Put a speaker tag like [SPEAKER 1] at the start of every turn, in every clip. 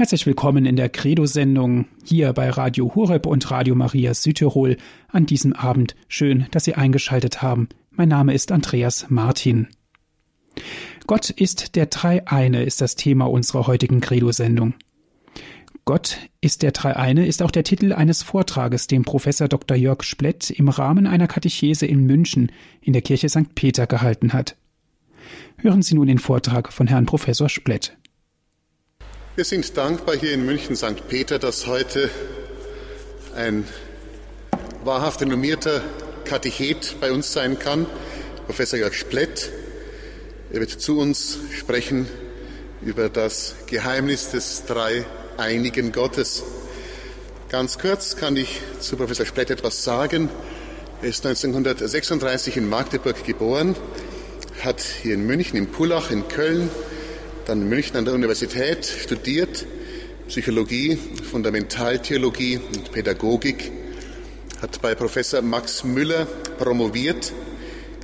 [SPEAKER 1] Herzlich willkommen in der Credo-Sendung hier bei Radio Hureb und Radio Maria Südtirol an diesem Abend. Schön, dass Sie eingeschaltet haben. Mein Name ist Andreas Martin. Gott ist der Dreieine ist das Thema unserer heutigen Credo-Sendung. Gott ist der Dreieine ist auch der Titel eines Vortrages, den Professor Dr. Jörg Splett im Rahmen einer Katechese in München in der Kirche St. Peter gehalten hat. Hören Sie nun den Vortrag von Herrn Professor Splett.
[SPEAKER 2] Wir sind dankbar hier in München St. Peter, dass heute ein wahrhaft renommierter Katechet bei uns sein kann, Professor Jörg Splett. Er wird zu uns sprechen über das Geheimnis des dreieinigen Gottes. Ganz kurz kann ich zu Professor Splett etwas sagen. Er ist 1936 in Magdeburg geboren, hat hier in München, in Pullach, in Köln dann in München an der Universität studiert, Psychologie, Fundamentaltheologie und Pädagogik, hat bei Professor Max Müller promoviert,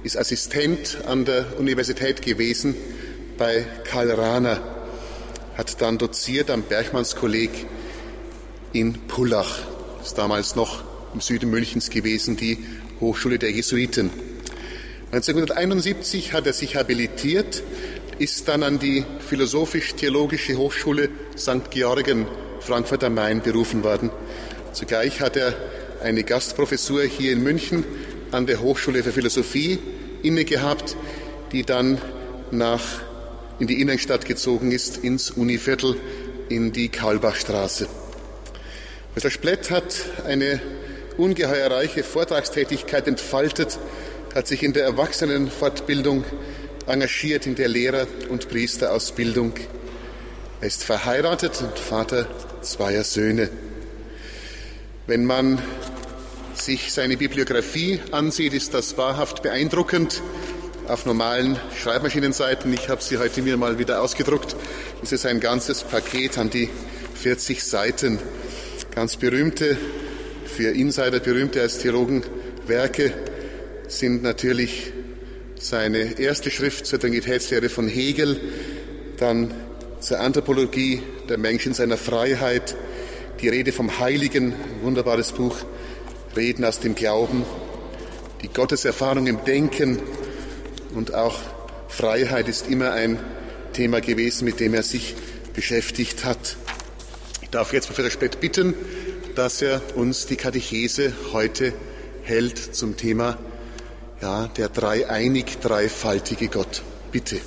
[SPEAKER 2] ist Assistent an der Universität gewesen bei Karl Rahner, hat dann doziert am Bergmannskolleg in Pullach, ist damals noch im Süden Münchens gewesen, die Hochschule der Jesuiten. 1971 hat er sich habilitiert ist dann an die Philosophisch-Theologische Hochschule St. Georgen Frankfurt am Main berufen worden. Zugleich hat er eine Gastprofessur hier in München an der Hochschule für Philosophie inne gehabt, die dann nach in die Innenstadt gezogen ist, ins Univiertel, in die Kaulbachstraße. Professor Splett hat eine ungeheuer reiche Vortragstätigkeit entfaltet, hat sich in der Erwachsenenfortbildung engagiert in der Lehrer- und Priesterausbildung. Er ist verheiratet und Vater zweier Söhne. Wenn man sich seine Bibliografie ansieht, ist das wahrhaft beeindruckend. Auf normalen Schreibmaschinenseiten, ich habe sie heute mir mal wieder ausgedruckt, ist es ein ganzes Paket an die 40 Seiten. Ganz berühmte, für Insider berühmte als Theologen Werke sind natürlich seine erste Schrift zur Trinitätslehre von Hegel, dann zur Anthropologie der Menschen seiner Freiheit, die Rede vom Heiligen, wunderbares Buch, Reden aus dem Glauben, die Gotteserfahrung im Denken und auch Freiheit ist immer ein Thema gewesen, mit dem er sich beschäftigt hat. Ich darf jetzt Professor Spett bitten, dass er uns die Katechese heute hält zum Thema ja, der dreieinig dreifaltige Gott. Bitte.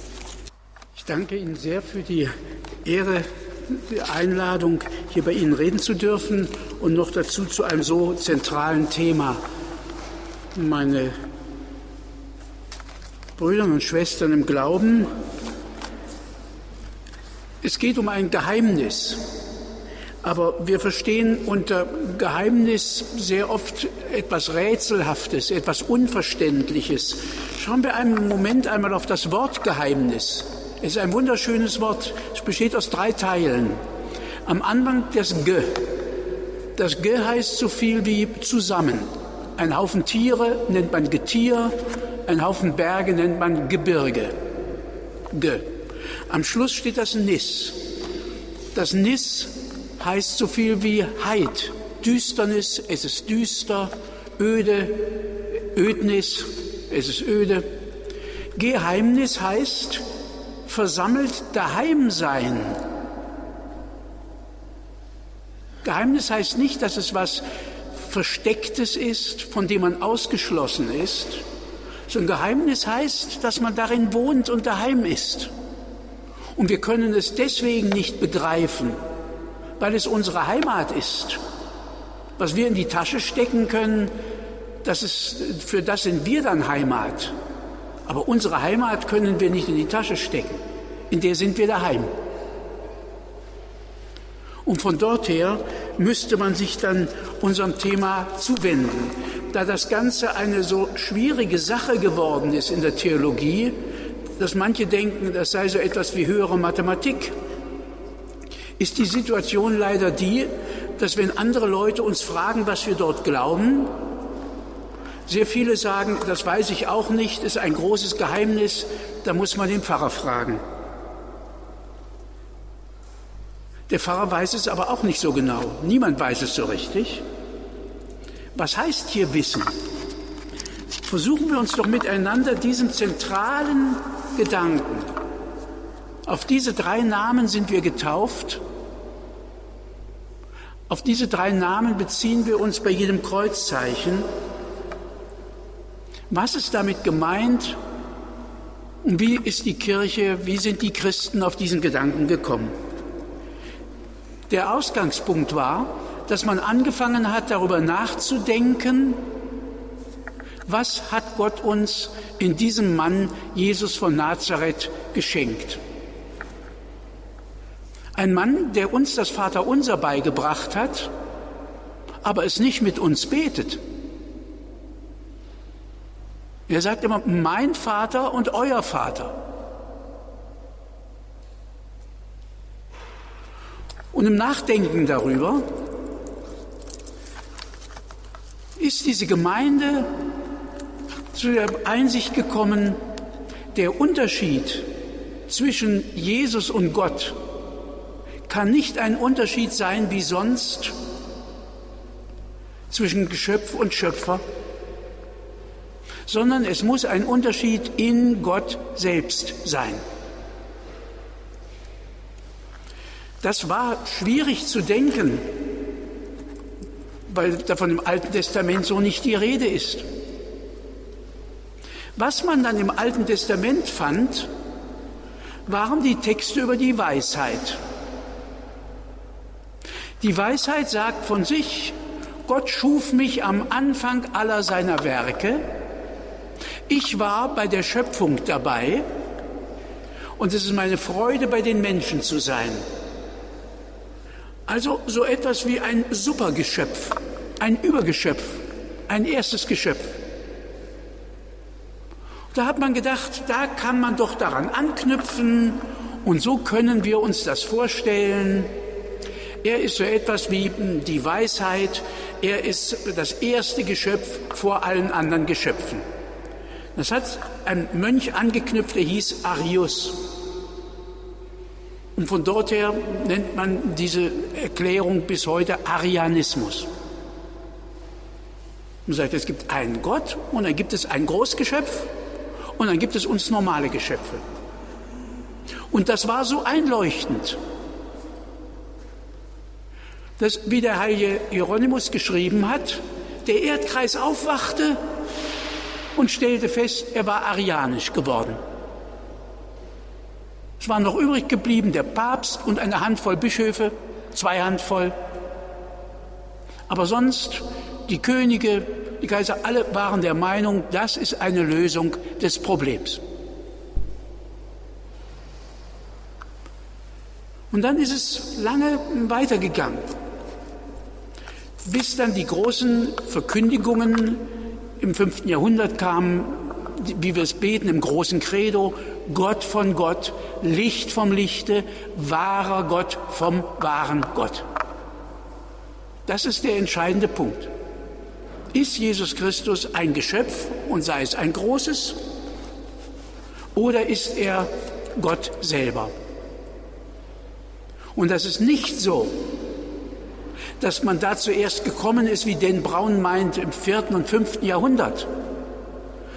[SPEAKER 3] Ich danke Ihnen sehr für die Ehre, die Einladung, hier bei Ihnen reden zu dürfen und noch dazu zu einem so zentralen Thema. Meine Brüder und Schwestern im Glauben, es geht um ein Geheimnis. Aber wir verstehen unter Geheimnis sehr oft etwas Rätselhaftes, etwas Unverständliches. Schauen wir einen Moment einmal auf das Wort Geheimnis. Es ist ein wunderschönes Wort. Es besteht aus drei Teilen. Am Anfang das G. Das G heißt so viel wie zusammen. Ein Haufen Tiere nennt man Getier, ein Haufen Berge nennt man Gebirge. G. Am Schluss steht das Nis. Das Nis heißt so viel wie Heid, Düsternis, es ist düster, öde, Ödnis, es ist öde. Geheimnis heißt versammelt daheim sein. Geheimnis heißt nicht, dass es was Verstecktes ist, von dem man ausgeschlossen ist, sondern Geheimnis heißt, dass man darin wohnt und daheim ist. Und wir können es deswegen nicht begreifen, weil es unsere Heimat ist. Was wir in die Tasche stecken können, das ist, für das sind wir dann Heimat. Aber unsere Heimat können wir nicht in die Tasche stecken. In der sind wir daheim. Und von dort her müsste man sich dann unserem Thema zuwenden. Da das Ganze eine so schwierige Sache geworden ist in der Theologie, dass manche denken, das sei so etwas wie höhere Mathematik ist die Situation leider die, dass wenn andere Leute uns fragen, was wir dort glauben, sehr viele sagen, das weiß ich auch nicht, ist ein großes Geheimnis, da muss man den Pfarrer fragen. Der Pfarrer weiß es aber auch nicht so genau. Niemand weiß es so richtig. Was heißt hier Wissen? Versuchen wir uns doch miteinander diesen zentralen Gedanken. Auf diese drei Namen sind wir getauft. Auf diese drei Namen beziehen wir uns bei jedem Kreuzzeichen. Was ist damit gemeint? Und wie ist die Kirche, wie sind die Christen auf diesen Gedanken gekommen? Der Ausgangspunkt war, dass man angefangen hat, darüber nachzudenken, was hat Gott uns in diesem Mann Jesus von Nazareth geschenkt. Ein Mann, der uns das Vaterunser beigebracht hat, aber es nicht mit uns betet. Er sagt immer, mein Vater und euer Vater. Und im Nachdenken darüber ist diese Gemeinde zu der Einsicht gekommen, der Unterschied zwischen Jesus und Gott kann nicht ein Unterschied sein wie sonst zwischen Geschöpf und Schöpfer, sondern es muss ein Unterschied in Gott selbst sein. Das war schwierig zu denken, weil davon im Alten Testament so nicht die Rede ist. Was man dann im Alten Testament fand, waren die Texte über die Weisheit. Die Weisheit sagt von sich, Gott schuf mich am Anfang aller seiner Werke ich war bei der Schöpfung dabei und es ist meine Freude, bei den Menschen zu sein. Also so etwas wie ein Supergeschöpf, ein Übergeschöpf, ein erstes Geschöpf. Da hat man gedacht, da kann man doch daran anknüpfen und so können wir uns das vorstellen. Er ist so etwas wie die Weisheit, er ist das erste Geschöpf vor allen anderen Geschöpfen. Das hat ein Mönch angeknüpft, der hieß Arius. Und von dort her nennt man diese Erklärung bis heute Arianismus. Man sagt, es gibt einen Gott und dann gibt es ein Großgeschöpf und dann gibt es uns normale Geschöpfe. Und das war so einleuchtend, dass, wie der heilige Hieronymus geschrieben hat, der Erdkreis aufwachte und stellte fest, er war arianisch geworden. Es waren noch übrig geblieben der Papst und eine Handvoll Bischöfe, zwei Handvoll. Aber sonst, die Könige, die Kaiser, alle waren der Meinung, das ist eine Lösung des Problems. Und dann ist es lange weitergegangen, bis dann die großen Verkündigungen im fünften Jahrhundert kam, wie wir es beten im großen Credo, Gott von Gott, Licht vom Lichte, wahrer Gott vom wahren Gott. Das ist der entscheidende Punkt. Ist Jesus Christus ein Geschöpf und sei es ein großes? Oder ist er Gott selber? Und das ist nicht so, dass man da zuerst gekommen ist, wie den Braun meint, im vierten und fünften Jahrhundert,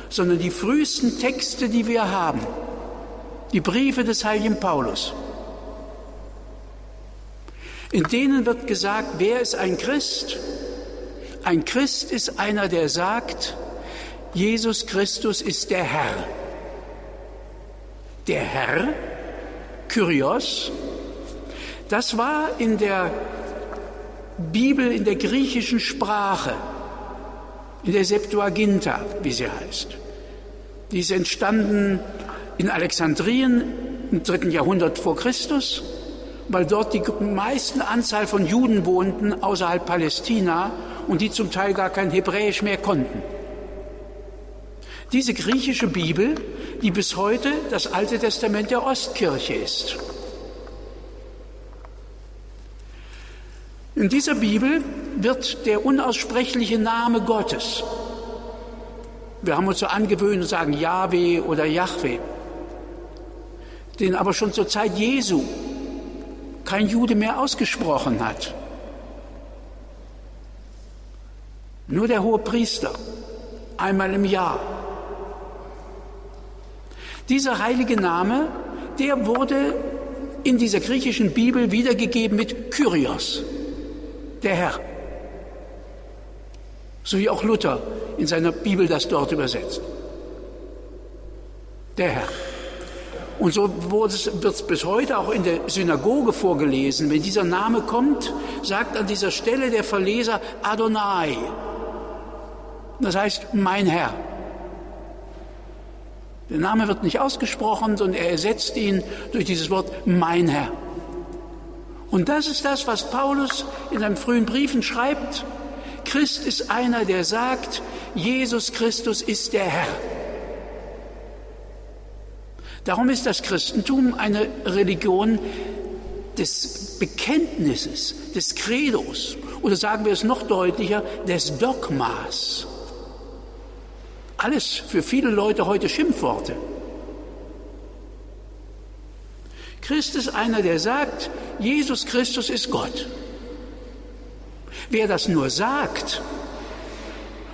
[SPEAKER 3] sondern die frühesten Texte, die wir haben, die Briefe des heiligen Paulus, in denen wird gesagt, wer ist ein Christ? Ein Christ ist einer, der sagt, Jesus Christus ist der Herr. Der Herr, Kyrios, das war in der Bibel in der griechischen Sprache, in der Septuaginta, wie sie heißt. Die ist entstanden in Alexandrien im dritten Jahrhundert vor Christus, weil dort die meiste Anzahl von Juden wohnten außerhalb Palästina und die zum Teil gar kein Hebräisch mehr konnten. Diese griechische Bibel, die bis heute das Alte Testament der Ostkirche ist. In dieser Bibel wird der unaussprechliche Name Gottes, wir haben uns so angewöhnt, sagen Yahweh oder Yahweh, den aber schon zur Zeit Jesu kein Jude mehr ausgesprochen hat. Nur der hohe Priester, einmal im Jahr. Dieser heilige Name, der wurde in dieser griechischen Bibel wiedergegeben mit Kyrios, der Herr. So wie auch Luther in seiner Bibel das dort übersetzt. Der Herr. Und so wird es bis heute auch in der Synagoge vorgelesen. Wenn dieser Name kommt, sagt an dieser Stelle der Verleser Adonai. Das heißt, mein Herr. Der Name wird nicht ausgesprochen, sondern er ersetzt ihn durch dieses Wort mein Herr. Und das ist das, was Paulus in seinen frühen Briefen schreibt. Christ ist einer, der sagt, Jesus Christus ist der Herr. Darum ist das Christentum eine Religion des Bekenntnisses, des Credos oder sagen wir es noch deutlicher, des Dogmas. Alles für viele Leute heute Schimpfworte. Christ ist einer, der sagt, Jesus Christus ist Gott. Wer das nur sagt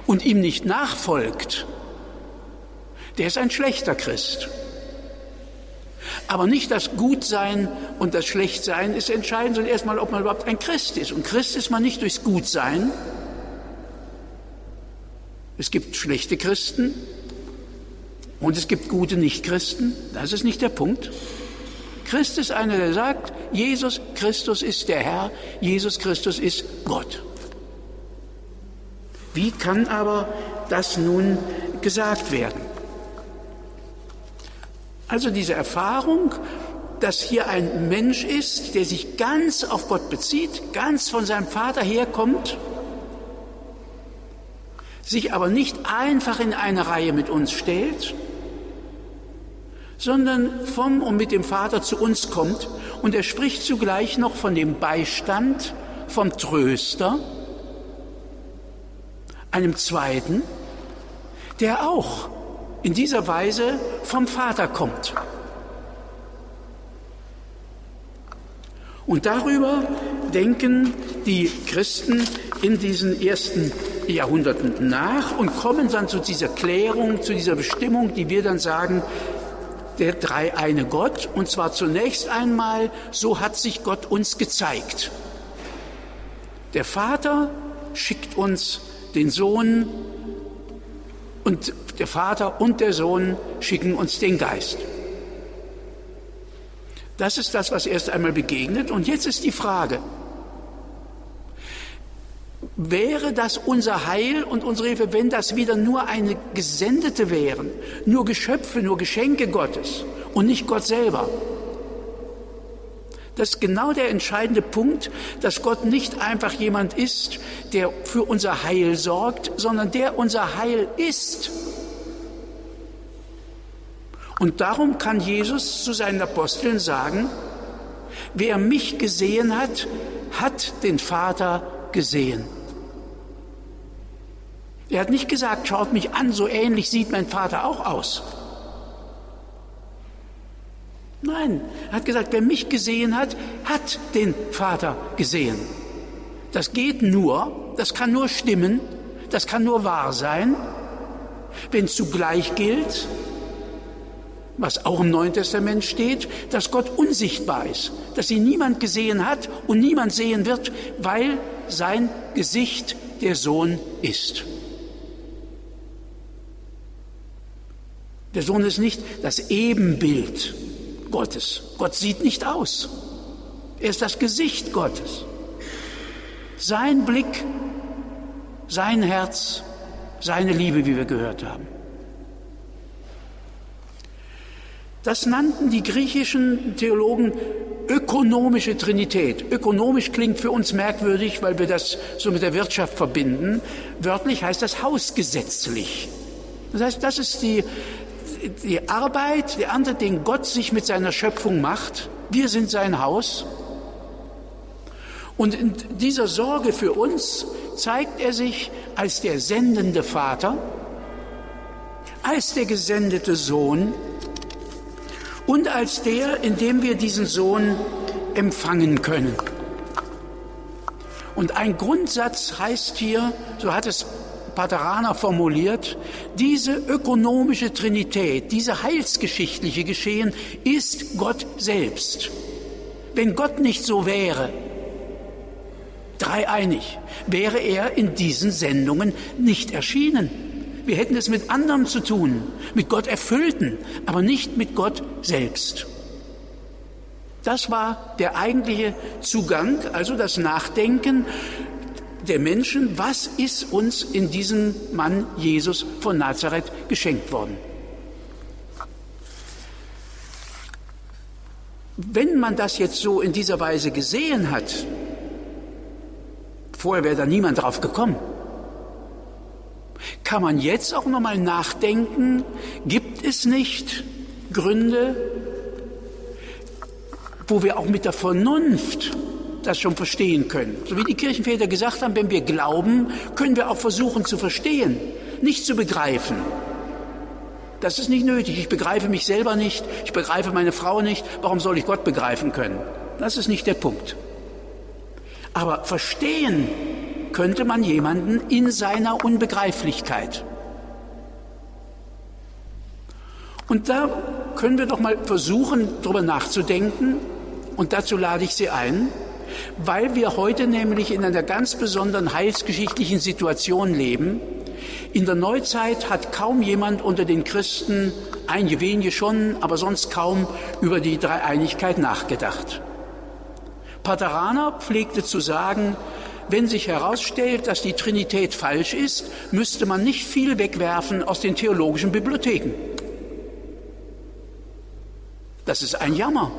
[SPEAKER 3] und ihm nicht nachfolgt, der ist ein schlechter Christ. Aber nicht das Gutsein und das Schlechtsein ist entscheidend, sondern erstmal, ob man überhaupt ein Christ ist. Und Christ ist man nicht durchs Gutsein. Es gibt schlechte Christen und es gibt gute Nichtchristen. Das ist nicht der Punkt. Christ ist einer, der sagt, Jesus Christus ist der Herr, Jesus Christus ist Gott. Wie kann aber das nun gesagt werden? Also diese Erfahrung, dass hier ein Mensch ist, der sich ganz auf Gott bezieht, ganz von seinem Vater herkommt, sich aber nicht einfach in eine Reihe mit uns stellt, sondern vom und mit dem Vater zu uns kommt. Und er spricht zugleich noch von dem Beistand, vom Tröster, einem zweiten, der auch in dieser Weise vom Vater kommt. Und darüber denken die Christen in diesen ersten Jahrhunderten nach und kommen dann zu dieser Klärung, zu dieser Bestimmung, die wir dann sagen, der dreieine Gott. Und zwar zunächst einmal, so hat sich Gott uns gezeigt. Der Vater schickt uns den Sohn und der Vater und der Sohn schicken uns den Geist. Das ist das, was erst einmal begegnet. Und jetzt ist die Frage, wäre das unser Heil und unsere Hilfe, wenn das wieder nur eine Gesendete wären, nur Geschöpfe, nur Geschenke Gottes und nicht Gott selber? Das ist genau der entscheidende Punkt, dass Gott nicht einfach jemand ist, der für unser Heil sorgt, sondern der unser Heil ist. Und darum kann Jesus zu seinen Aposteln sagen, wer mich gesehen hat, hat den Vater gesehen. Er hat nicht gesagt, schaut mich an, so ähnlich sieht mein Vater auch aus. Nein, er hat gesagt, wer mich gesehen hat, hat den Vater gesehen. Das geht nur, das kann nur stimmen, das kann nur wahr sein, wenn zugleich gilt, was auch im Neuen Testament steht, dass Gott unsichtbar ist, dass ihn niemand gesehen hat und niemand sehen wird, weil sein Gesicht der Sohn ist. Der Sohn ist nicht das Ebenbild Gottes. Gott sieht nicht aus. Er ist das Gesicht Gottes. Sein Blick, sein Herz, seine Liebe, wie wir gehört haben. Das nannten die griechischen Theologen ökonomische Trinität. Ökonomisch klingt für uns merkwürdig, weil wir das so mit der Wirtschaft verbinden. Wörtlich heißt das hausgesetzlich. Das heißt, das ist die, die Arbeit, die andere, den Gott sich mit seiner Schöpfung macht. Wir sind sein Haus. Und in dieser Sorge für uns zeigt er sich als der sendende Vater, als der gesendete Sohn, und als der, in dem wir diesen Sohn empfangen können. Und ein Grundsatz heißt hier, so hat es Pateraner formuliert, diese ökonomische Trinität, diese heilsgeschichtliche Geschehen ist Gott selbst. Wenn Gott nicht so wäre, dreieinig, wäre er in diesen Sendungen nicht erschienen. Wir hätten es mit anderem zu tun, mit Gott erfüllten, aber nicht mit Gott selbst. Das war der eigentliche Zugang, also das Nachdenken der Menschen, was ist uns in diesem Mann Jesus von Nazareth geschenkt worden. Wenn man das jetzt so in dieser Weise gesehen hat, vorher wäre da niemand drauf gekommen, kann man jetzt auch nochmal nachdenken, gibt es nicht Gründe, wo wir auch mit der Vernunft das schon verstehen können. So wie die Kirchenväter gesagt haben, wenn wir glauben, können wir auch versuchen zu verstehen, nicht zu begreifen. Das ist nicht nötig. Ich begreife mich selber nicht, ich begreife meine Frau nicht. Warum soll ich Gott begreifen können? Das ist nicht der Punkt. Aber verstehen könnte man jemanden in seiner Unbegreiflichkeit. Und da können wir doch mal versuchen, darüber nachzudenken, und dazu lade ich Sie ein, weil wir heute nämlich in einer ganz besonderen heilsgeschichtlichen Situation leben. In der Neuzeit hat kaum jemand unter den Christen, einige wenige schon, aber sonst kaum über die Dreieinigkeit nachgedacht. Pateraner pflegte zu sagen, wenn sich herausstellt, dass die Trinität falsch ist, müsste man nicht viel wegwerfen aus den theologischen Bibliotheken. Das ist ein Jammer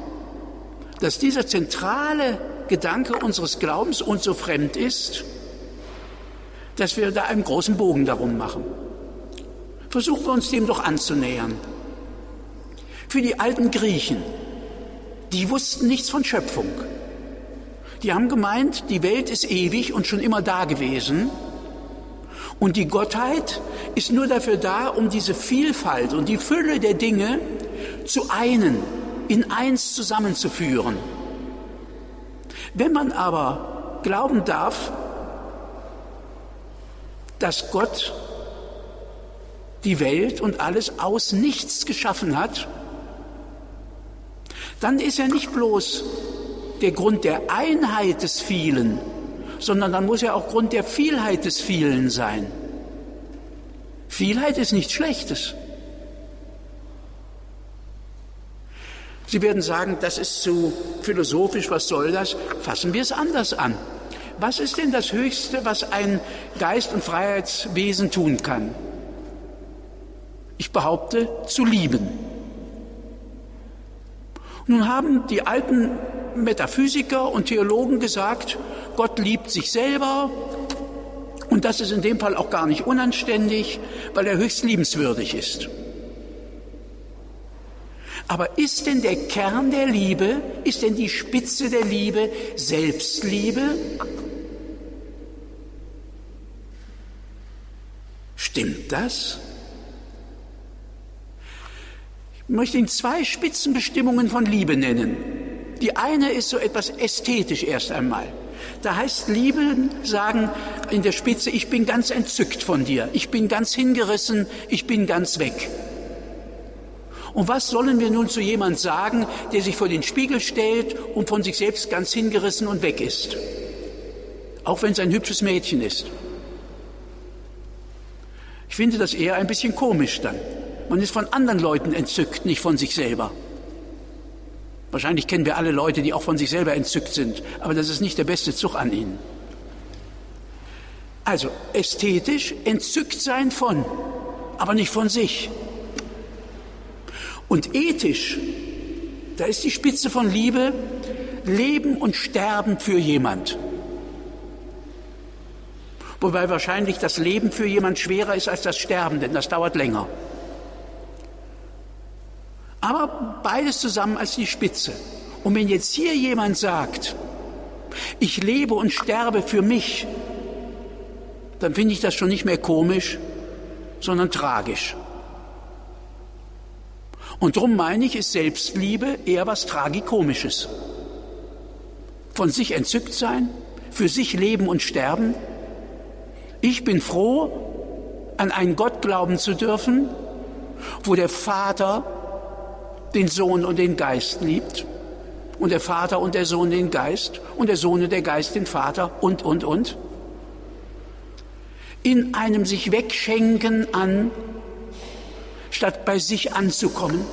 [SPEAKER 3] dass dieser zentrale Gedanke unseres Glaubens uns so fremd ist, dass wir da einen großen Bogen darum machen. Versuchen wir uns dem doch anzunähern. Für die alten Griechen, die wussten nichts von Schöpfung. Die haben gemeint, die Welt ist ewig und schon immer da gewesen. Und die Gottheit ist nur dafür da, um diese Vielfalt und die Fülle der Dinge zu einen, in eins zusammenzuführen. Wenn man aber glauben darf, dass Gott die Welt und alles aus nichts geschaffen hat, dann ist er nicht bloß der Grund der Einheit des Vielen, sondern dann muss er auch Grund der Vielheit des Vielen sein. Vielheit ist nichts Schlechtes. Sie werden sagen, das ist zu philosophisch, was soll das? Fassen wir es anders an. Was ist denn das Höchste, was ein Geist- und Freiheitswesen tun kann? Ich behaupte, zu lieben. Nun haben die alten Metaphysiker und Theologen gesagt, Gott liebt sich selber und das ist in dem Fall auch gar nicht unanständig, weil er höchst liebenswürdig ist. Aber ist denn der Kern der Liebe, ist denn die Spitze der Liebe Selbstliebe? Stimmt das? Ich möchte Ihnen zwei Spitzenbestimmungen von Liebe nennen. Die eine ist so etwas ästhetisch erst einmal. Da heißt Liebe sagen in der Spitze, ich bin ganz entzückt von dir, ich bin ganz hingerissen, ich bin ganz weg. Und was sollen wir nun zu jemand sagen, der sich vor den Spiegel stellt und von sich selbst ganz hingerissen und weg ist? Auch wenn es ein hübsches Mädchen ist. Ich finde das eher ein bisschen komisch dann. Man ist von anderen Leuten entzückt, nicht von sich selber. Wahrscheinlich kennen wir alle Leute, die auch von sich selber entzückt sind, aber das ist nicht der beste Zug an ihnen. Also ästhetisch entzückt sein von, aber nicht von sich. Und ethisch, da ist die Spitze von Liebe, Leben und Sterben für jemand. Wobei wahrscheinlich das Leben für jemand schwerer ist als das Sterben, denn das dauert länger. Aber beides zusammen als die Spitze. Und wenn jetzt hier jemand sagt, ich lebe und sterbe für mich, dann finde ich das schon nicht mehr komisch, sondern tragisch. Und darum meine ich, ist Selbstliebe eher was Tragikomisches. von sich entzückt sein, für sich leben und sterben. Ich bin froh, an einen Gott glauben zu dürfen, wo der Vater den Sohn und den Geist liebt und der Vater und der Sohn den Geist und der Sohn und der Geist den Vater und, und, und. In einem sich wegschenken an, statt bei sich anzukommen.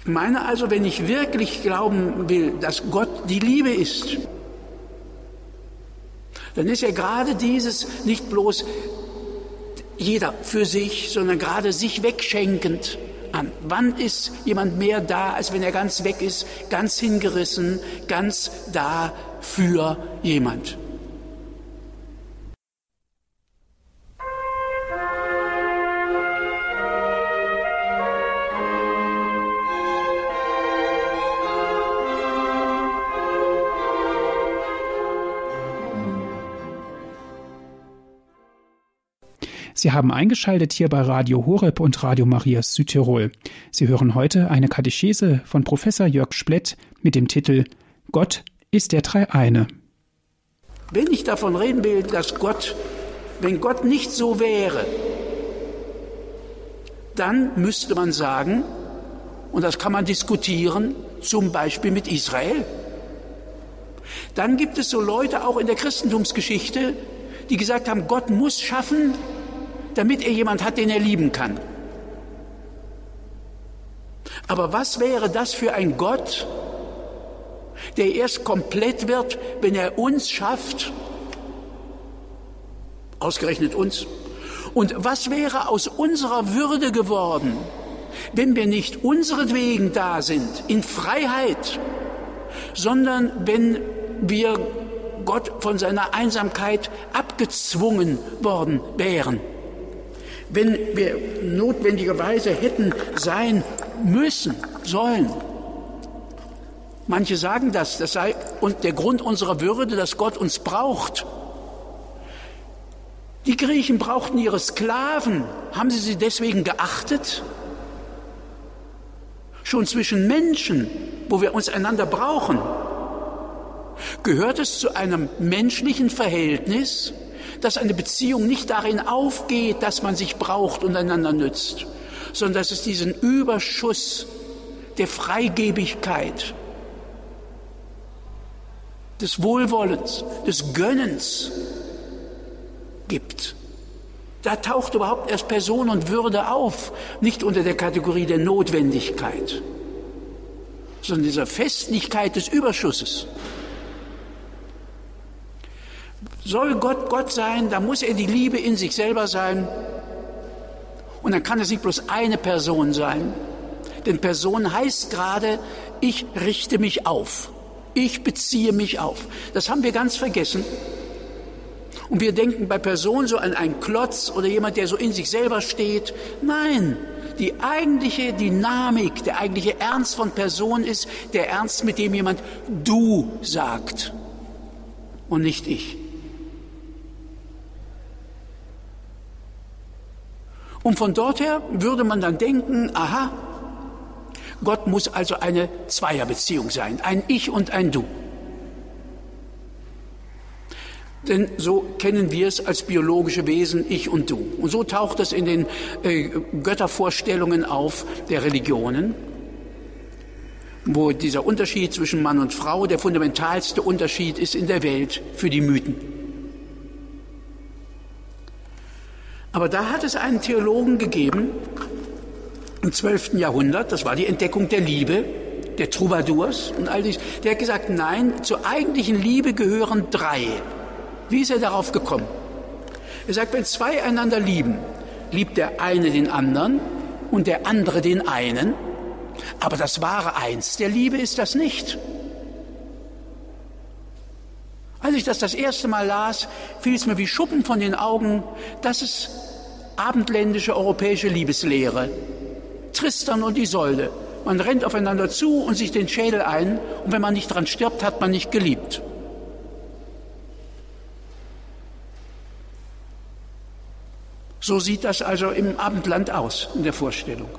[SPEAKER 3] Ich meine also, wenn ich wirklich glauben will, dass Gott die Liebe ist, dann ist ja gerade dieses nicht bloß jeder für sich, sondern gerade sich wegschenkend an. Wann ist jemand mehr da, als wenn er ganz weg ist, ganz hingerissen, ganz da für jemand?
[SPEAKER 1] Sie haben eingeschaltet hier bei Radio Horeb und Radio Maria Südtirol. Sie hören heute eine Katechese von Professor Jörg Splett mit dem Titel Gott ist der Dreieine.
[SPEAKER 3] Wenn ich davon reden will, dass Gott, wenn Gott nicht so wäre, dann müsste man sagen, und das kann man diskutieren, zum Beispiel mit Israel. Dann gibt es so Leute auch in der Christentumsgeschichte, die gesagt haben, Gott muss schaffen, damit er jemand hat, den er lieben kann. Aber was wäre das für ein Gott, der erst komplett wird, wenn er uns schafft? Ausgerechnet uns. Und was wäre aus unserer Würde geworden, wenn wir nicht unseretwegen da sind, in Freiheit, sondern wenn wir Gott von seiner Einsamkeit abgezwungen worden wären? Wenn wir notwendigerweise hätten sein müssen, sollen. Manche sagen das, das sei der Grund unserer Würde, dass Gott uns braucht. Die Griechen brauchten ihre Sklaven. Haben sie sie deswegen geachtet? Schon zwischen Menschen, wo wir uns einander brauchen, gehört es zu einem menschlichen Verhältnis, dass eine Beziehung nicht darin aufgeht, dass man sich braucht und einander nützt, sondern dass es diesen Überschuss der Freigebigkeit, des Wohlwollens, des Gönnens gibt. Da taucht überhaupt erst Person und Würde auf, nicht unter der Kategorie der Notwendigkeit, sondern dieser Festlichkeit des Überschusses. Soll Gott Gott sein, dann muss er die Liebe in sich selber sein. Und dann kann es nicht bloß eine Person sein. Denn Person heißt gerade, ich richte mich auf. Ich beziehe mich auf. Das haben wir ganz vergessen. Und wir denken bei Person so an einen Klotz oder jemand, der so in sich selber steht. Nein, die eigentliche Dynamik, der eigentliche Ernst von Person ist der Ernst, mit dem jemand du sagt und nicht ich. Und von dort her würde man dann denken, aha, Gott muss also eine Zweierbeziehung sein, ein Ich und ein Du. Denn so kennen wir es als biologische Wesen, ich und du. Und so taucht es in den äh, Göttervorstellungen auf der Religionen, wo dieser Unterschied zwischen Mann und Frau der fundamentalste Unterschied ist in der Welt für die Mythen. Aber da hat es einen Theologen gegeben im 12. Jahrhundert, das war die Entdeckung der Liebe, der Troubadours und all dies, der hat gesagt, nein, zur eigentlichen Liebe gehören drei. Wie ist er darauf gekommen? Er sagt, wenn zwei einander lieben, liebt der eine den anderen und der andere den einen, aber das wahre Eins der Liebe ist das nicht. Als ich das das erste Mal las, fiel es mir wie Schuppen von den Augen, dass es abendländische europäische Liebeslehre. Tristan und Isolde. Man rennt aufeinander zu und sich den Schädel ein und wenn man nicht dran stirbt, hat man nicht geliebt. So sieht das also im Abendland aus in der Vorstellung.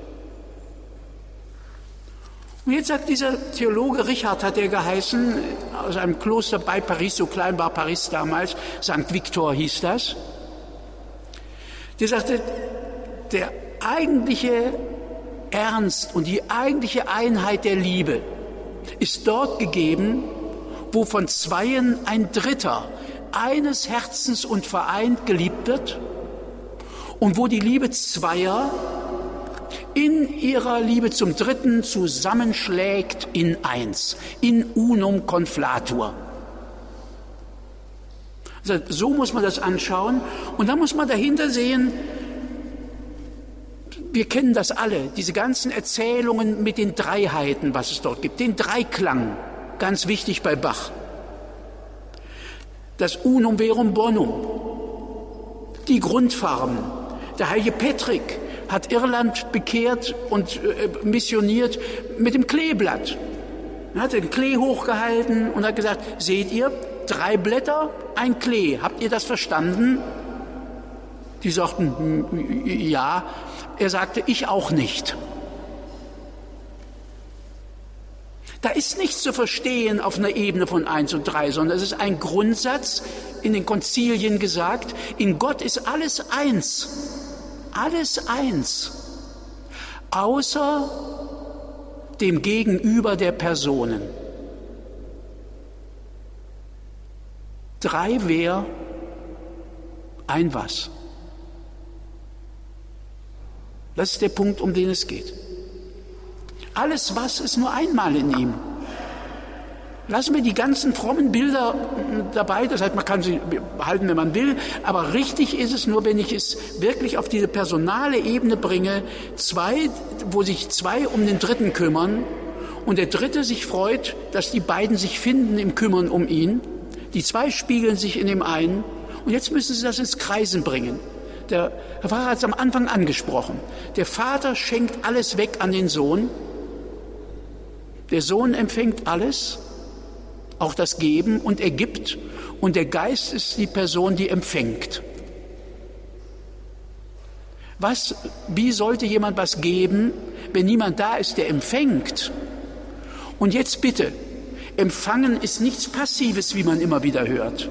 [SPEAKER 3] Und jetzt sagt dieser Theologe, Richard hat er geheißen, aus einem Kloster bei Paris, so klein war Paris damals, St. Victor hieß das. Der sagte, der eigentliche Ernst und die eigentliche Einheit der Liebe ist dort gegeben, wo von Zweien ein Dritter eines Herzens und vereint geliebt wird und wo die Liebe Zweier in ihrer Liebe zum Dritten zusammenschlägt in eins, in unum conflatur. Also so muss man das anschauen und dann muss man dahinter sehen, wir kennen das alle, diese ganzen Erzählungen mit den Dreiheiten, was es dort gibt, den Dreiklang, ganz wichtig bei Bach. Das Unum Verum Bonum, die Grundfarben, der heilige Patrick, hat Irland bekehrt und äh, missioniert mit dem Kleeblatt. Er hat den Klee hochgehalten und hat gesagt, seht ihr, drei Blätter, ein Klee. Habt ihr das verstanden? Die sagten, hm, ja. Er sagte, ich auch nicht. Da ist nichts zu verstehen auf einer Ebene von eins und drei, sondern es ist ein Grundsatz in den Konzilien gesagt, in Gott ist alles eins alles eins, außer dem Gegenüber der Personen. Drei wer, ein was. Das ist der Punkt, um den es geht. Alles was ist nur einmal in ihm. Lassen wir die ganzen frommen Bilder dabei, das heißt, man kann sie halten, wenn man will, aber richtig ist es nur, wenn ich es wirklich auf diese personale Ebene bringe, zwei, wo sich zwei um den Dritten kümmern und der Dritte sich freut, dass die beiden sich finden im Kümmern um ihn. Die zwei spiegeln sich in dem einen und jetzt müssen sie das ins Kreisen bringen. Der Herr Pfarrer hat es am Anfang angesprochen. Der Vater schenkt alles weg an den Sohn. Der Sohn empfängt alles auch das Geben und er gibt und der Geist ist die Person, die empfängt. Was, wie sollte jemand was geben, wenn niemand da ist, der empfängt? Und jetzt bitte, empfangen ist nichts Passives, wie man immer wieder hört.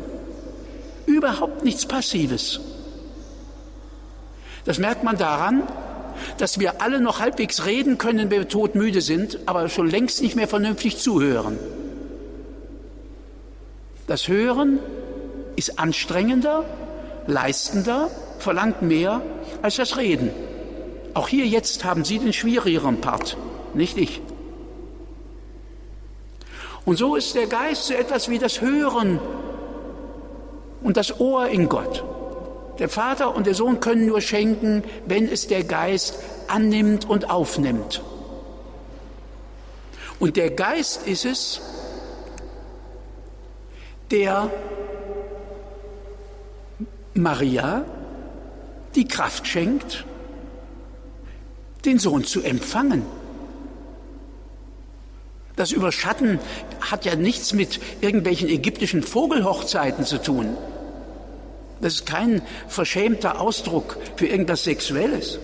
[SPEAKER 3] Überhaupt nichts Passives. Das merkt man daran, dass wir alle noch halbwegs reden können, wenn wir todmüde sind, aber schon längst nicht mehr vernünftig zuhören. Das Hören ist anstrengender, leistender, verlangt mehr als das Reden. Auch hier jetzt haben Sie den schwierigeren Part, nicht ich. Und so ist der Geist so etwas wie das Hören und das Ohr in Gott. Der Vater und der Sohn können nur schenken, wenn es der Geist annimmt und aufnimmt. Und der Geist ist es, der Maria die Kraft schenkt, den Sohn zu empfangen. Das Überschatten hat ja nichts mit irgendwelchen ägyptischen Vogelhochzeiten zu tun. Das ist kein verschämter Ausdruck für irgendwas Sexuelles,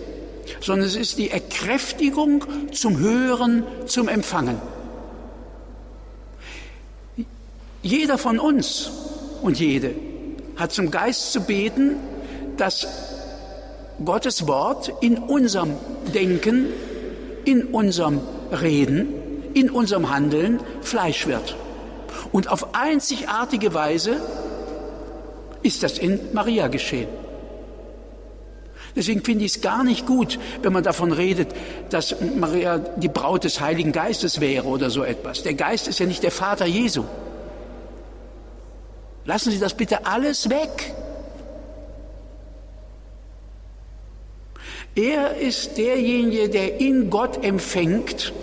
[SPEAKER 3] sondern es ist die Erkräftigung zum Hören, zum Empfangen. Jeder von uns und jede hat zum Geist zu beten, dass Gottes Wort in unserem Denken, in unserem Reden, in unserem Handeln Fleisch wird. Und auf einzigartige Weise ist das in Maria geschehen. Deswegen finde ich es gar nicht gut, wenn man davon redet, dass Maria die Braut des Heiligen Geistes wäre oder so etwas. Der Geist ist ja nicht der Vater Jesu. Lassen Sie das bitte alles weg. Er ist derjenige, der in Gott empfängt.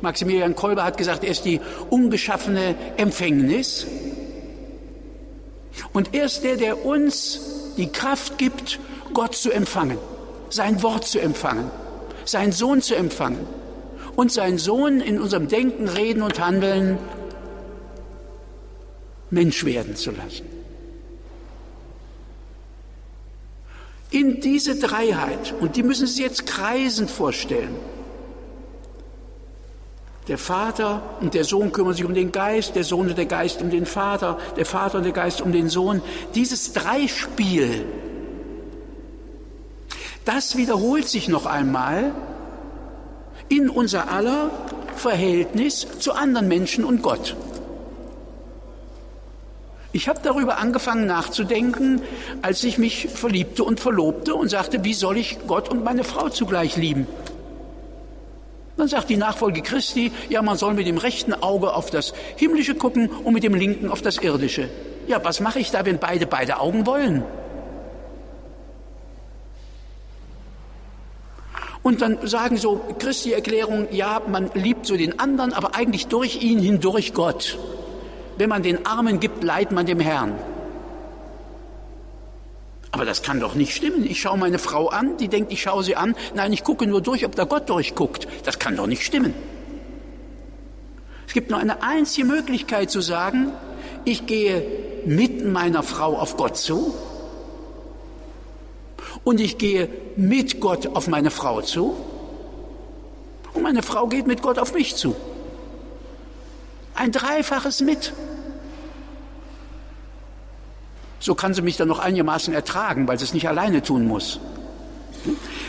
[SPEAKER 3] Maximilian Kolber hat gesagt, er ist die ungeschaffene Empfängnis. Und er ist der, der uns die Kraft gibt, Gott zu empfangen, sein Wort zu empfangen, seinen Sohn zu empfangen und seinen Sohn in unserem Denken, Reden und Handeln Mensch werden zu lassen. In diese Dreiheit, und die müssen Sie jetzt kreisend vorstellen, Der Vater und der Sohn kümmern sich um den Geist, der Sohn und der Geist um den Vater, der Vater und der Geist um den Sohn. Dieses Dreispiel, das wiederholt sich noch einmal in unser aller Verhältnis zu anderen Menschen und Gott. Ich habe darüber angefangen nachzudenken, als ich mich verliebte und verlobte und sagte, wie soll ich Gott und meine Frau zugleich lieben? Dann sagt die Nachfolge Christi, ja, man soll mit dem rechten Auge auf das Himmlische gucken und mit dem linken auf das Irdische. Ja, was mache ich da, wenn beide beide Augen wollen? Und dann sagen so Christi Erklärung, ja, man liebt so den anderen, aber eigentlich durch ihn hindurch Gott. Wenn man den Armen gibt, leiht man dem Herrn. Aber das kann doch nicht stimmen. Ich schaue meine Frau an, die denkt, ich schaue sie an. Nein, ich gucke nur durch, ob da Gott durchguckt. Das kann doch nicht stimmen. Es gibt nur eine einzige Möglichkeit zu sagen, ich gehe mit meiner Frau auf Gott zu und ich gehe mit Gott auf meine Frau zu und meine Frau geht mit Gott auf mich zu. Ein dreifaches mit. So kann sie mich dann noch einigermaßen ertragen, weil sie es nicht alleine tun muss.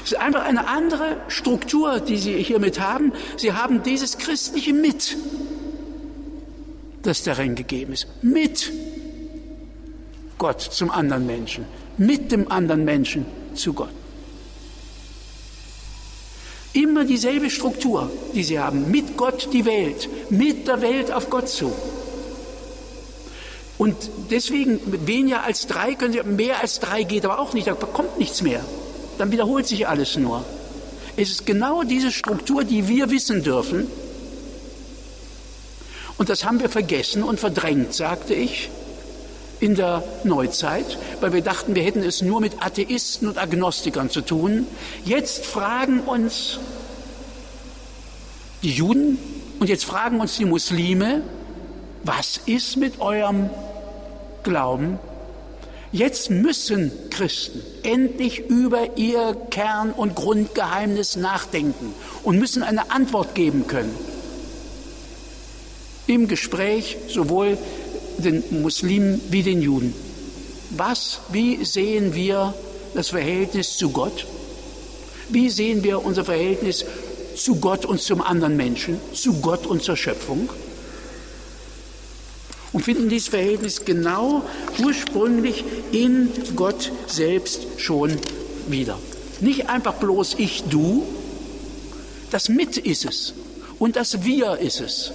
[SPEAKER 3] Es ist einfach eine andere Struktur, die Sie hiermit haben. Sie haben dieses christliche Mit, das darin gegeben ist. Mit Gott zum anderen Menschen. Mit dem anderen Menschen zu Gott. Immer dieselbe Struktur, die Sie haben. Mit Gott die Welt. Mit der Welt auf Gott zu. Und deswegen weniger als drei können Sie, mehr als drei geht aber auch nicht, da kommt nichts mehr. Dann wiederholt sich alles nur. Es ist genau diese Struktur, die wir wissen dürfen. Und das haben wir vergessen und verdrängt, sagte ich, in der Neuzeit, weil wir dachten, wir hätten es nur mit Atheisten und Agnostikern zu tun. Jetzt fragen uns die Juden und jetzt fragen uns die Muslime, was ist mit eurem glauben, jetzt müssen Christen endlich über ihr Kern- und Grundgeheimnis nachdenken und müssen eine Antwort geben können. Im Gespräch sowohl den Muslimen wie den Juden. Was, wie sehen wir das Verhältnis zu Gott? Wie sehen wir unser Verhältnis zu Gott und zum anderen Menschen, zu Gott und zur Schöpfung? Und finden dieses Verhältnis genau ursprünglich in Gott selbst schon wieder. Nicht einfach bloß ich, du, das Mit ist es und das Wir ist es.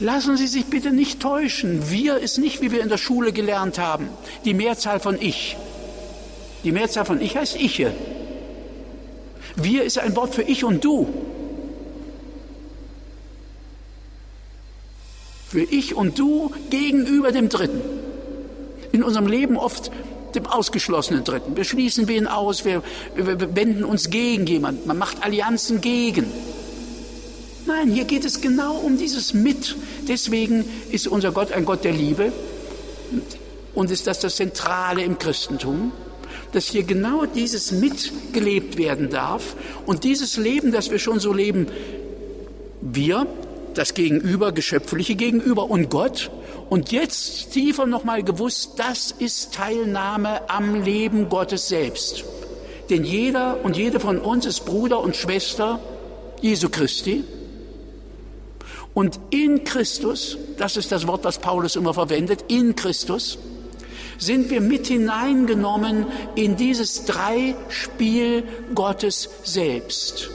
[SPEAKER 3] Lassen Sie sich bitte nicht täuschen. Wir ist nicht, wie wir in der Schule gelernt haben, die Mehrzahl von Ich. Die Mehrzahl von Ich heißt Iche. Wir ist ein Wort für Ich und Du. Für ich und du gegenüber dem Dritten. In unserem Leben oft dem ausgeschlossenen Dritten. Wir schließen wen aus, wir, wir, wenden uns gegen jemanden, man macht Allianzen gegen. Nein, hier geht es genau um dieses Mit. Deswegen ist unser Gott ein Gott der Liebe und ist das das Zentrale im Christentum, dass hier genau dieses Mit gelebt werden darf und dieses Leben, das wir schon so leben, wir das Gegenüber, geschöpfliche Gegenüber und Gott. Und jetzt tiefer nochmal gewusst, das ist Teilnahme am Leben Gottes selbst. Denn jeder und jede von uns ist Bruder und Schwester Jesu Christi. Und in Christus, das ist das Wort, das Paulus immer verwendet, in Christus sind wir mit hineingenommen in dieses Dreispiel Gottes selbst.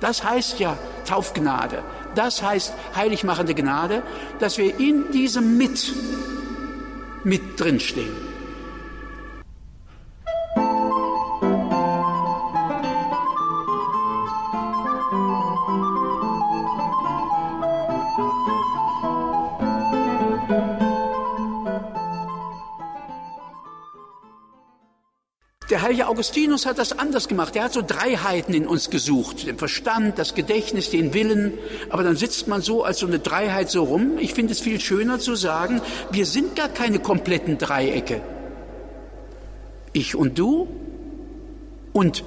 [SPEAKER 3] Das heißt ja Taufgnade. Das heißt heiligmachende Gnade, dass wir in diesem Mit mit drinstehen. Heilige Augustinus hat das anders gemacht. Er hat so Dreiheiten in uns gesucht. Den Verstand, das Gedächtnis, den Willen. Aber dann sitzt man so als so eine Dreiheit so rum. Ich finde es viel schöner zu sagen, wir sind gar keine kompletten Dreiecke. Ich und du und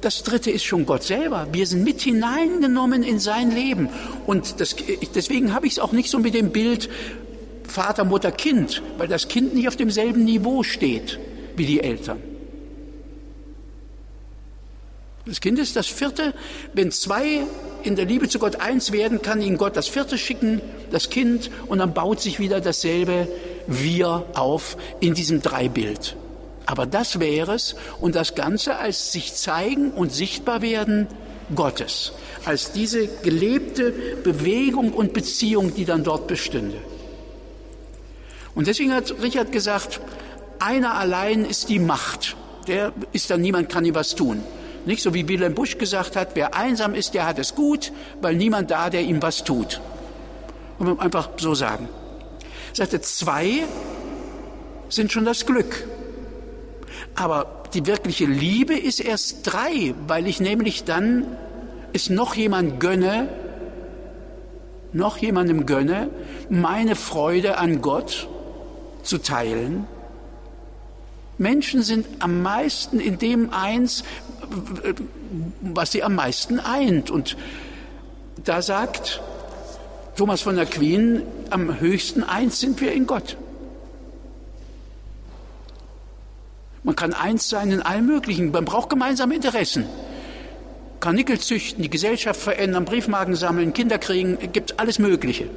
[SPEAKER 3] das dritte ist schon Gott selber. Wir sind mit hineingenommen in sein Leben. Und das, deswegen habe ich es auch nicht so mit dem Bild Vater, Mutter, Kind, weil das Kind nicht auf demselben Niveau steht wie die Eltern. Das Kind ist das vierte. Wenn zwei in der Liebe zu Gott eins werden, kann ihnen Gott das vierte schicken, das Kind, und dann baut sich wieder dasselbe Wir auf in diesem Dreibild. Aber das wäre es und das Ganze als sich zeigen und sichtbar werden Gottes, als diese gelebte Bewegung und Beziehung, die dann dort bestünde. Und deswegen hat Richard gesagt, einer allein ist die Macht. Der ist dann niemand kann ihm was tun. Nicht so wie Wilhelm Busch gesagt hat, wer einsam ist, der hat es gut, weil niemand da, der ihm was tut. Und man einfach so sagen. Er sagte, zwei sind schon das Glück. Aber die wirkliche Liebe ist erst drei, weil ich nämlich dann es noch jemand gönne, noch jemandem gönne, meine Freude an Gott zu teilen. Menschen sind am meisten in dem eins, was sie am meisten eint. Und da sagt Thomas von der Queen, am höchsten eins sind wir in Gott. Man kann eins sein in allem Möglichen. Man braucht gemeinsame Interessen. Karnickel züchten, die Gesellschaft verändern, Briefmarken sammeln, Kinder kriegen, gibt alles Mögliche.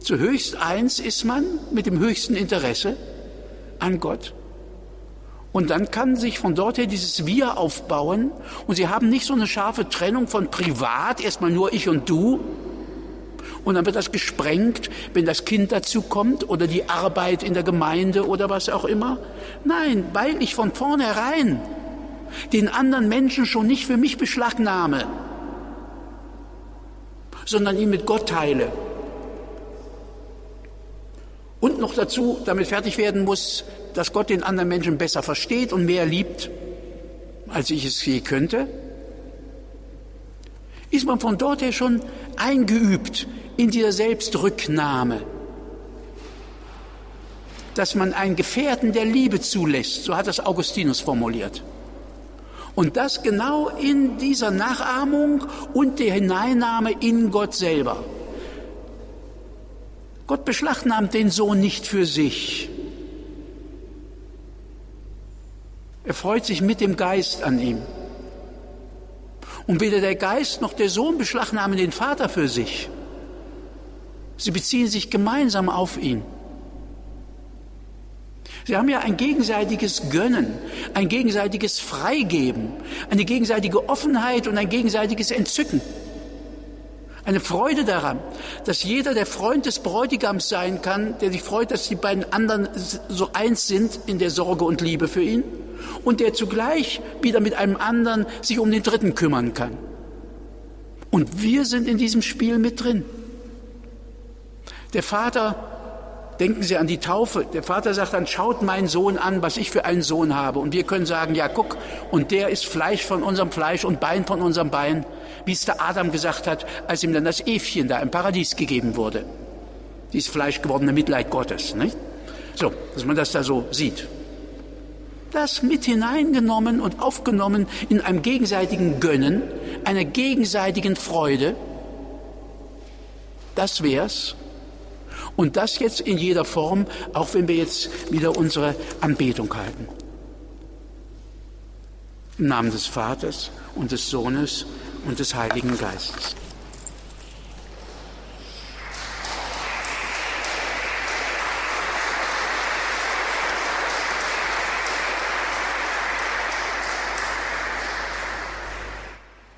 [SPEAKER 3] Zu höchst eins ist man mit dem höchsten Interesse an Gott. Und dann kann sich von dort her dieses Wir aufbauen. Und sie haben nicht so eine scharfe Trennung von privat, erstmal nur ich und du. Und dann wird das gesprengt, wenn das Kind dazu kommt oder die Arbeit in der Gemeinde oder was auch immer. Nein, weil ich von vornherein den anderen Menschen schon nicht für mich beschlagnahme, sondern ihn mit Gott teile. Und noch dazu damit fertig werden muss, dass Gott den anderen Menschen besser versteht und mehr liebt, als ich es je könnte? Ist man von dort her schon eingeübt in dieser Selbstrücknahme, dass man einen Gefährten der Liebe zulässt, so hat das Augustinus formuliert. Und das genau in dieser Nachahmung und der Hineinnahme in Gott selber. Gott beschlagnahmt den Sohn nicht für sich, Er freut sich mit dem Geist an ihm. Und weder der Geist noch der Sohn beschlagnahmen den Vater für sich. Sie beziehen sich gemeinsam auf ihn. Sie haben ja ein gegenseitiges Gönnen, ein gegenseitiges Freigeben, eine gegenseitige Offenheit und ein gegenseitiges Entzücken. Eine Freude daran, dass jeder der Freund des Bräutigams sein kann, der sich freut, dass die beiden anderen so eins sind in der Sorge und Liebe für ihn und der zugleich wieder mit einem anderen sich um den Dritten kümmern kann. Und wir sind in diesem Spiel mit drin. Der Vater, denken Sie an die Taufe, der Vater sagt dann, schaut meinen Sohn an, was ich für einen Sohn habe. Und wir können sagen, ja, guck, und der ist Fleisch von unserem Fleisch und Bein von unserem Bein, wie es der Adam gesagt hat, als ihm dann das Äfchen da im Paradies gegeben wurde. Dieses fleischgewordene Mitleid Gottes. Nicht? So, dass man das da so sieht das mit hineingenommen und aufgenommen in einem gegenseitigen Gönnen, einer gegenseitigen Freude. Das wär's. Und das jetzt in jeder Form, auch wenn wir jetzt wieder unsere Anbetung halten. Im Namen des Vaters und des Sohnes und des Heiligen Geistes.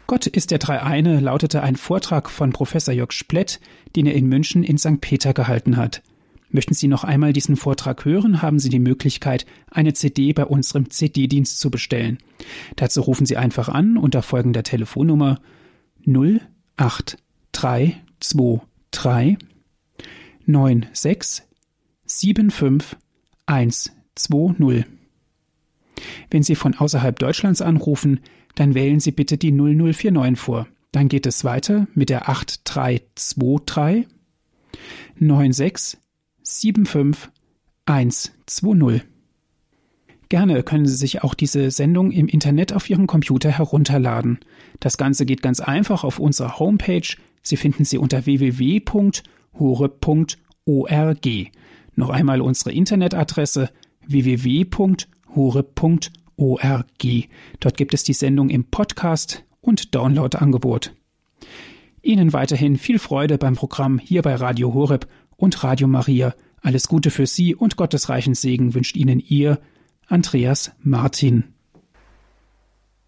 [SPEAKER 1] Gott ist der Dreieine lautete ein Vortrag von Professor Jörg Splett, den er in München in St. Peter gehalten hat. Möchten Sie noch einmal diesen Vortrag hören, haben Sie die Möglichkeit, eine CD bei unserem CD-Dienst zu bestellen. Dazu rufen Sie einfach an unter folgender Telefonnummer 08323 96 75 120. Wenn Sie von außerhalb Deutschlands anrufen, dann wählen Sie bitte die 0049 vor. Dann geht es weiter mit der 8323 96 75 120. Gerne können Sie sich auch diese Sendung im Internet auf Ihrem Computer herunterladen. Das Ganze geht ganz einfach auf unserer Homepage. Sie finden sie unter www.hore.org. Noch einmal unsere Internetadresse www.hore.org. Dort gibt es die Sendung im Podcast und Download-Angebot. Ihnen weiterhin viel Freude beim Programm hier bei Radio Horeb und Radio Maria. Alles Gute für Sie und Gottes reichen Segen wünscht Ihnen Ihr Andreas Martin.